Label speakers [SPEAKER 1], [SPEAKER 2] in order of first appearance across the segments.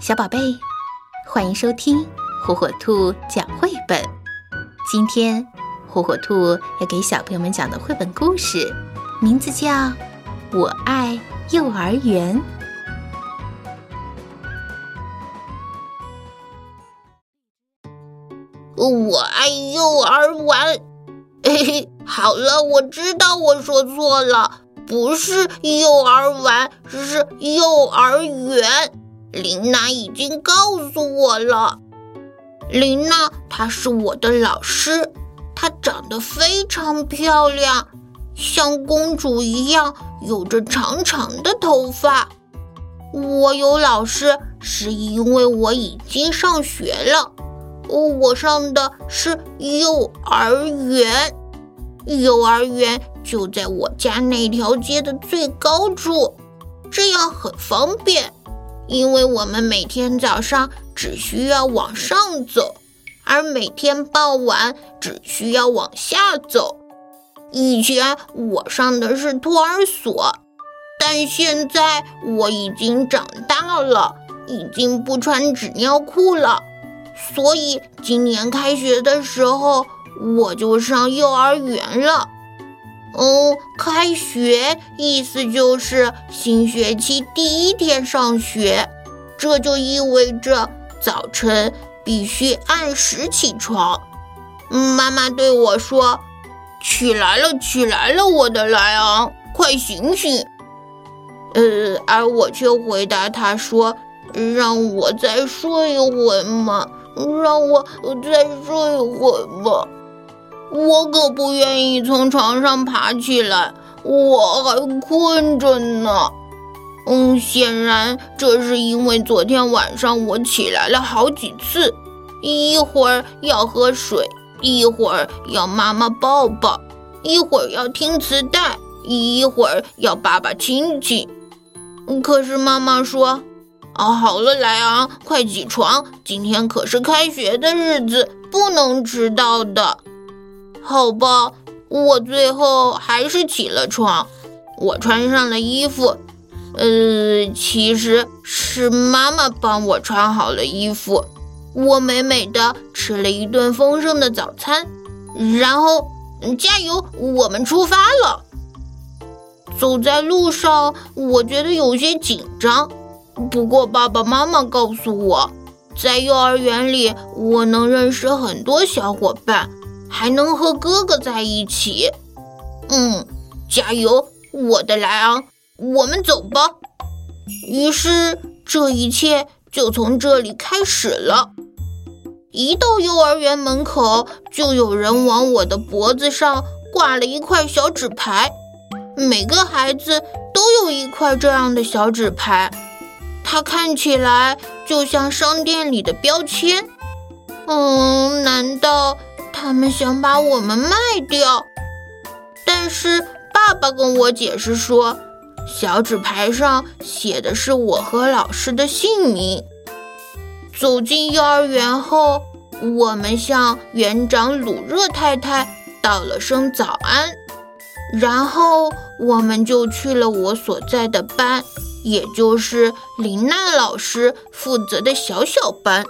[SPEAKER 1] 小宝贝，欢迎收听火火兔讲绘本。今天，火火兔要给小朋友们讲的绘本故事，名字叫《我爱幼儿园》。
[SPEAKER 2] 我爱幼儿园。嘿嘿，好了，我知道我说错了，不是幼儿园，是幼儿园。琳娜已经告诉我了。琳娜她是我的老师，她长得非常漂亮，像公主一样，有着长长的头发。我有老师是因为我已经上学了，我上的是幼儿园，幼儿园就在我家那条街的最高处，这样很方便。因为我们每天早上只需要往上走，而每天傍晚只需要往下走。以前我上的是托儿所，但现在我已经长大了，已经不穿纸尿裤了，所以今年开学的时候我就上幼儿园了。哦，开学意思就是新学期第一天上学，这就意味着早晨必须按时起床。妈妈对我说：“起来了，起来了，我的莱昂，快醒醒！”呃，而我却回答他说：“让我再睡一会嘛，让我再睡一会吧。”我可不愿意从床上爬起来，我还困着呢。嗯，显然这是因为昨天晚上我起来了好几次，一会儿要喝水，一会儿要妈妈抱抱，一会儿要听磁带，一会儿要爸爸亲亲。可是妈妈说：“啊，好了，莱昂，快起床，今天可是开学的日子，不能迟到的。”好吧，我最后还是起了床。我穿上了衣服，呃，其实是妈妈帮我穿好了衣服。我美美的吃了一顿丰盛的早餐，然后加油，我们出发了。走在路上，我觉得有些紧张。不过爸爸妈妈告诉我，在幼儿园里，我能认识很多小伙伴。还能和哥哥在一起，嗯，加油，我的莱昂，我们走吧。于是，这一切就从这里开始了。一到幼儿园门口，就有人往我的脖子上挂了一块小纸牌。每个孩子都有一块这样的小纸牌，它看起来就像商店里的标签。嗯，难道？他们想把我们卖掉，但是爸爸跟我解释说，小纸牌上写的是我和老师的姓名。走进幼儿园后，我们向园长鲁热太太道了声早安，然后我们就去了我所在的班，也就是林娜老师负责的小小班。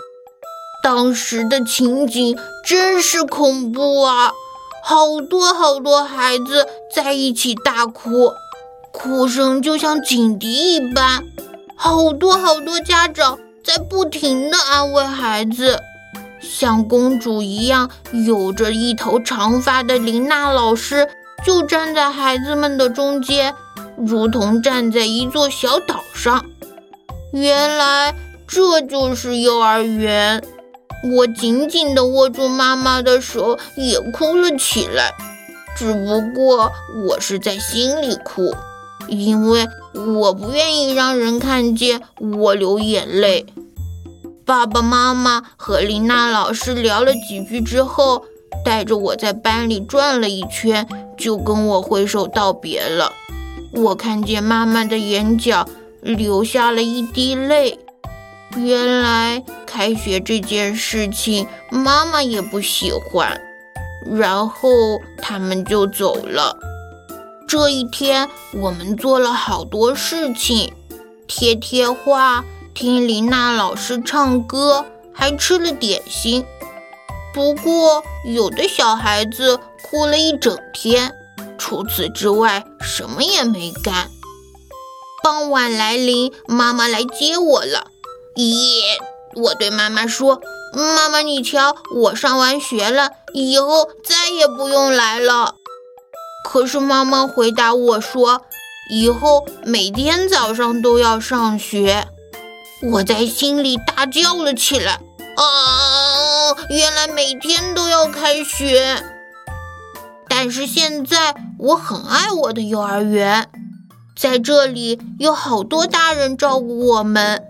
[SPEAKER 2] 当时的情景真是恐怖啊！好多好多孩子在一起大哭，哭声就像警笛一般。好多好多家长在不停地安慰孩子。像公主一样有着一头长发的琳娜老师就站在孩子们的中间，如同站在一座小岛上。原来这就是幼儿园。我紧紧地握住妈妈的手，也哭了起来。只不过我是在心里哭，因为我不愿意让人看见我流眼泪。爸爸妈妈和琳娜老师聊了几句之后，带着我在班里转了一圈，就跟我挥手道别了。我看见妈妈的眼角流下了一滴泪。原来开学这件事情，妈妈也不喜欢，然后他们就走了。这一天，我们做了好多事情：贴贴画、听琳娜老师唱歌，还吃了点心。不过，有的小孩子哭了一整天，除此之外什么也没干。傍晚来临，妈妈来接我了。耶！我对妈妈说：“妈妈，你瞧，我上完学了，以后再也不用来了。”可是妈妈回答我说：“以后每天早上都要上学。”我在心里大叫了起来：“啊！原来每天都要开学！”但是现在我很爱我的幼儿园，在这里有好多大人照顾我们。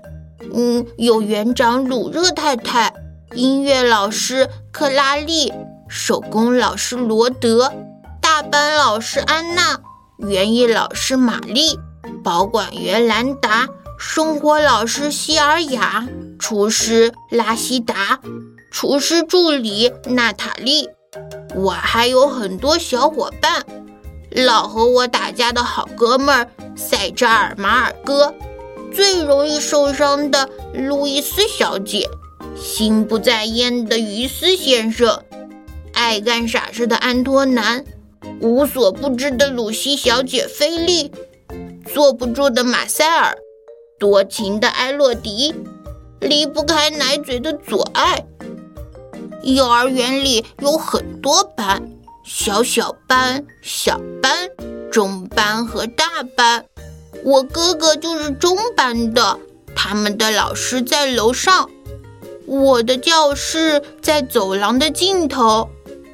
[SPEAKER 2] 嗯，有园长鲁热太太，音乐老师克拉丽，手工老师罗德，大班老师安娜，园艺老师玛丽，保管员兰达，生活老师希尔雅，厨师拉希达，厨师助理娜塔莉。我还有很多小伙伴，老和我打架的好哥们儿塞扎尔马尔哥。最容易受伤的路易斯小姐，心不在焉的于斯先生，爱干傻事的安托南，无所不知的鲁西小姐菲利，坐不住的马塞尔，多情的埃洛迪，离不开奶嘴的左爱。幼儿园里有很多班，小小班、小班、中班和大班。我哥哥就是中班的，他们的老师在楼上，我的教室在走廊的尽头。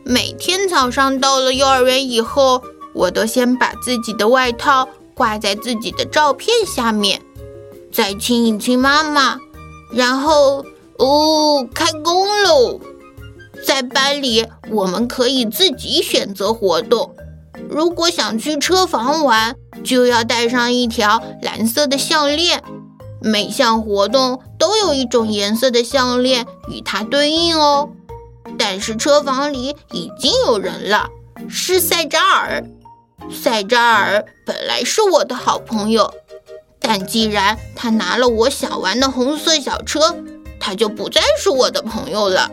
[SPEAKER 2] 每天早上到了幼儿园以后，我都先把自己的外套挂在自己的照片下面，再亲一亲妈妈，然后哦，开工喽！在班里，我们可以自己选择活动。如果想去车房玩，就要带上一条蓝色的项链。每项活动都有一种颜色的项链与它对应哦。但是车房里已经有人了，是塞扎尔。塞扎尔本来是我的好朋友，但既然他拿了我想玩的红色小车，他就不再是我的朋友了。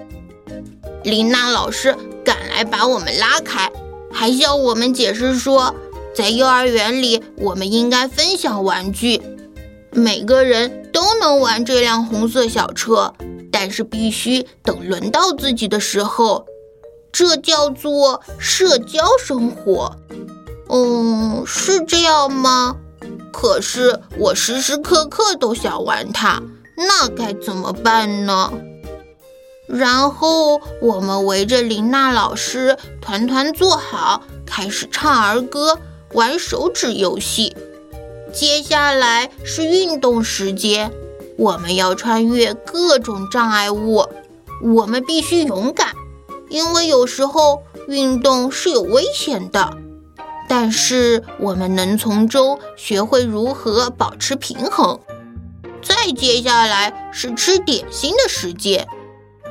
[SPEAKER 2] 琳娜老师赶来把我们拉开。还向我们解释说，在幼儿园里，我们应该分享玩具，每个人都能玩这辆红色小车，但是必须等轮到自己的时候。这叫做社交生活。嗯，是这样吗？可是我时时刻刻都想玩它，那该怎么办呢？然后我们围着琳娜老师团团坐好，开始唱儿歌、玩手指游戏。接下来是运动时间，我们要穿越各种障碍物。我们必须勇敢，因为有时候运动是有危险的。但是我们能从中学会如何保持平衡。再接下来是吃点心的时间。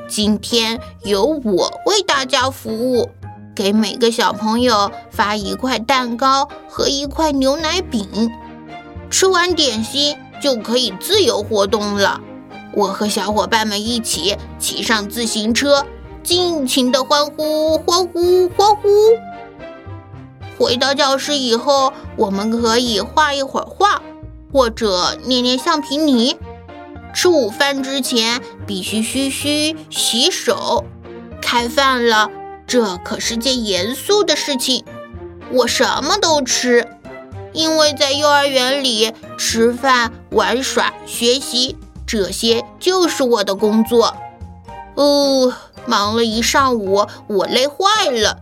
[SPEAKER 2] 今天由我为大家服务，给每个小朋友发一块蛋糕和一块牛奶饼。吃完点心就可以自由活动了。我和小伙伴们一起骑上自行车，尽情的欢呼欢呼欢呼。回到教室以后，我们可以画一会儿画，或者捏捏橡皮泥。吃午饭之前必须嘘嘘洗手。开饭了，这可是件严肃的事情。我什么都吃，因为在幼儿园里吃饭、玩耍、学习，这些就是我的工作。哦，忙了一上午，我累坏了，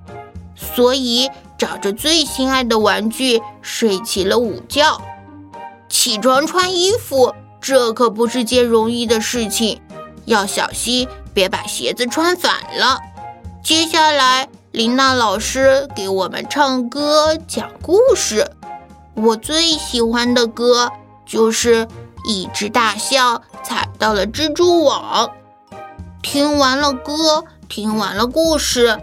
[SPEAKER 2] 所以找着最心爱的玩具睡起了午觉。起床穿衣服。这可不是件容易的事情，要小心别把鞋子穿反了。接下来，琳娜老师给我们唱歌讲故事。我最喜欢的歌就是《一只大象踩到了蜘蛛网》。听完了歌，听完了故事，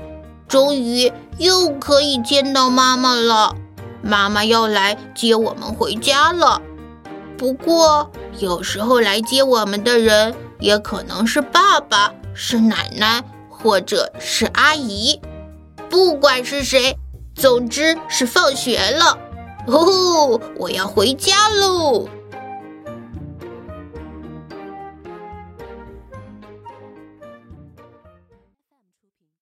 [SPEAKER 2] 终于又可以见到妈妈了。妈妈要来接我们回家了。不过，有时候来接我们的人也可能是爸爸、是奶奶或者是阿姨，不管是谁，总之是放学了。哦，我要回家喽。